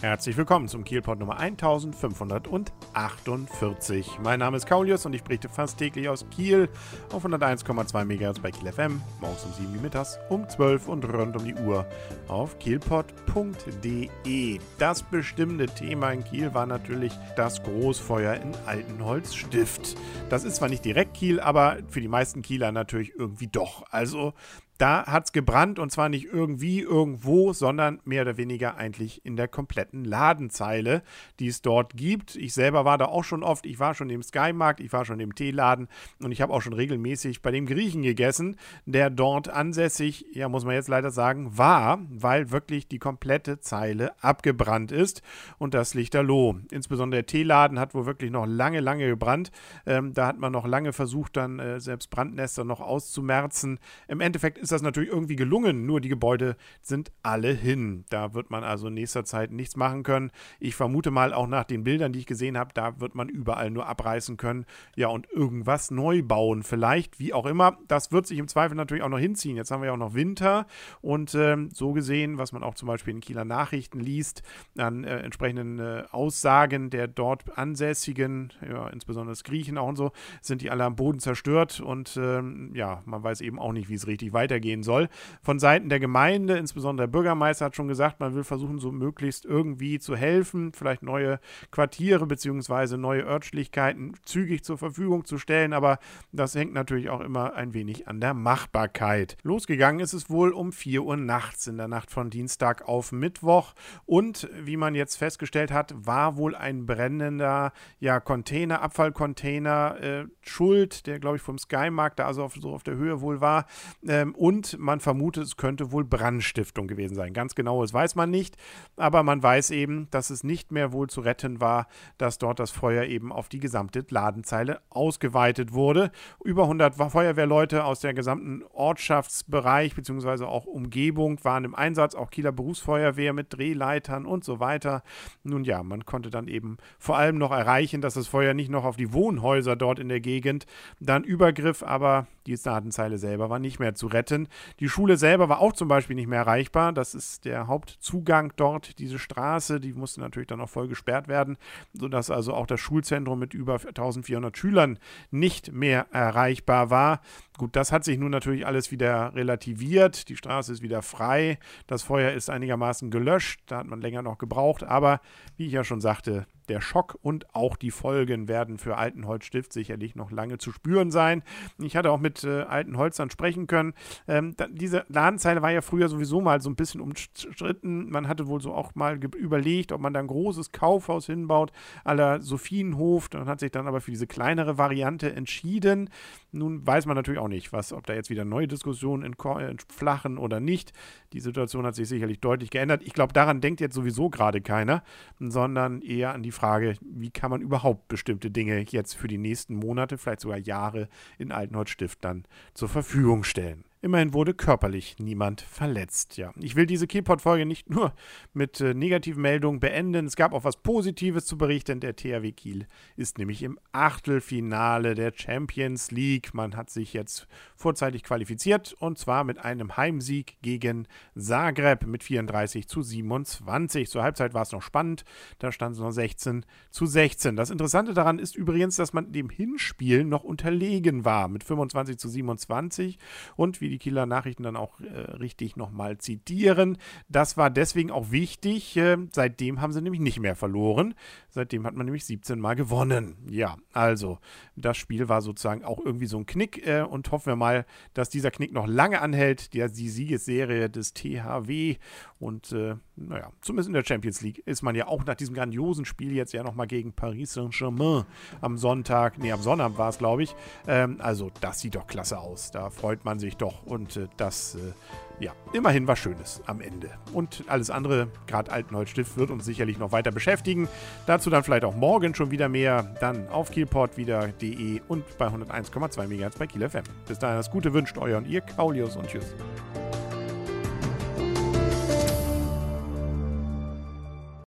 Herzlich willkommen zum Kielpot Nummer 1548. Mein Name ist Kaulius und ich berichte fast täglich aus Kiel auf 101,2 MHz bei Kiel FM, morgens um 7 Uhr mittags, um 12 und rund um die Uhr auf kielpot.de. Das bestimmte Thema in Kiel war natürlich das Großfeuer in Altenholzstift. Das ist zwar nicht direkt Kiel, aber für die meisten Kieler natürlich irgendwie doch. Also da hat es gebrannt und zwar nicht irgendwie irgendwo, sondern mehr oder weniger eigentlich in der kompletten Ladenzeile, die es dort gibt. Ich selber war da auch schon oft. Ich war schon im Skymarkt, ich war schon im Teeladen und ich habe auch schon regelmäßig bei dem Griechen gegessen, der dort ansässig, ja, muss man jetzt leider sagen, war, weil wirklich die komplette Zeile abgebrannt ist und das Lichterloh. Insbesondere der Teeladen hat wohl wirklich noch lange, lange gebrannt. Ähm, da hat man noch lange versucht, dann äh, selbst Brandnester noch auszumerzen. Im Endeffekt ist ist das natürlich irgendwie gelungen, nur die Gebäude sind alle hin. Da wird man also in nächster Zeit nichts machen können. Ich vermute mal auch nach den Bildern, die ich gesehen habe, da wird man überall nur abreißen können. Ja, und irgendwas neu bauen vielleicht, wie auch immer. Das wird sich im Zweifel natürlich auch noch hinziehen. Jetzt haben wir ja auch noch Winter und äh, so gesehen, was man auch zum Beispiel in Kieler Nachrichten liest, an äh, entsprechenden äh, Aussagen der dort Ansässigen, ja, insbesondere Griechen auch und so, sind die alle am Boden zerstört und ähm, ja, man weiß eben auch nicht, wie es richtig weitergeht weitergehen soll. Von Seiten der Gemeinde, insbesondere der Bürgermeister hat schon gesagt, man will versuchen, so möglichst irgendwie zu helfen, vielleicht neue Quartiere bzw. neue Örtlichkeiten zügig zur Verfügung zu stellen, aber das hängt natürlich auch immer ein wenig an der Machbarkeit. Losgegangen ist es wohl um 4 Uhr nachts in der Nacht von Dienstag auf Mittwoch und wie man jetzt festgestellt hat, war wohl ein brennender ja, Container, Abfallcontainer äh, schuld, der glaube ich vom Skymarkt da also auf, so auf der Höhe wohl war. Ähm, und man vermutet, es könnte wohl Brandstiftung gewesen sein. Ganz genaues weiß man nicht, aber man weiß eben, dass es nicht mehr wohl zu retten war, dass dort das Feuer eben auf die gesamte Ladenzeile ausgeweitet wurde. Über 100 Feuerwehrleute aus der gesamten Ortschaftsbereich bzw. auch Umgebung waren im Einsatz, auch Kieler Berufsfeuerwehr mit Drehleitern und so weiter. Nun ja, man konnte dann eben vor allem noch erreichen, dass das Feuer nicht noch auf die Wohnhäuser dort in der Gegend dann übergriff, aber die Ladenzeile selber war nicht mehr zu retten retten. Die Schule selber war auch zum Beispiel nicht mehr erreichbar. Das ist der Hauptzugang dort, diese Straße. Die musste natürlich dann auch voll gesperrt werden, sodass also auch das Schulzentrum mit über 1400 Schülern nicht mehr erreichbar war. Gut, das hat sich nun natürlich alles wieder relativiert. Die Straße ist wieder frei. Das Feuer ist einigermaßen gelöscht. Da hat man länger noch gebraucht. Aber wie ich ja schon sagte, der Schock und auch die Folgen werden für Altenholzstift sicherlich noch lange zu spüren sein. Ich hatte auch mit äh, Altenholzern sprechen können. Ähm, da, diese Ladenzeile war ja früher sowieso mal so ein bisschen umstritten. Man hatte wohl so auch mal überlegt, ob man da ein großes Kaufhaus hinbaut, aller Sophienhof. Dann hat sich dann aber für diese kleinere Variante entschieden. Nun weiß man natürlich auch nicht, was, ob da jetzt wieder neue Diskussionen entflachen oder nicht. Die Situation hat sich sicherlich deutlich geändert. Ich glaube, daran denkt jetzt sowieso gerade keiner, sondern eher an die Frage, wie kann man überhaupt bestimmte Dinge jetzt für die nächsten Monate, vielleicht sogar Jahre in Altenholzstift dann zur Verfügung stellen. Immerhin wurde körperlich niemand verletzt. Ja, ich will diese Kielpot-Folge nicht nur mit äh, negativen Meldungen beenden. Es gab auch was Positives zu berichten. Der THW Kiel ist nämlich im Achtelfinale der Champions League. Man hat sich jetzt vorzeitig qualifiziert und zwar mit einem Heimsieg gegen Zagreb mit 34 zu 27. Zur Halbzeit war es noch spannend. Da stand es noch 16 zu 16. Das Interessante daran ist übrigens, dass man dem Hinspiel noch unterlegen war mit 25 zu 27 und wie die Kieler Nachrichten dann auch äh, richtig nochmal zitieren. Das war deswegen auch wichtig. Äh, seitdem haben sie nämlich nicht mehr verloren. Seitdem hat man nämlich 17 Mal gewonnen. Ja, also das Spiel war sozusagen auch irgendwie so ein Knick äh, und hoffen wir mal, dass dieser Knick noch lange anhält. Die, die Siegesserie des THW und äh, naja, zumindest in der Champions League ist man ja auch nach diesem grandiosen Spiel jetzt ja nochmal gegen Paris Saint-Germain am Sonntag, nee, am Sonnabend war es, glaube ich. Ähm, also das sieht doch klasse aus. Da freut man sich doch und äh, das, äh, ja, immerhin was Schönes am Ende. Und alles andere, gerade Altenholzstift, wird uns sicherlich noch weiter beschäftigen. Dazu dann vielleicht auch morgen schon wieder mehr. Dann auf Kielport wieder.de und bei 101,2 MHz bei Kiel FM. Bis dahin das Gute wünscht euer und ihr Kaulius und tschüss.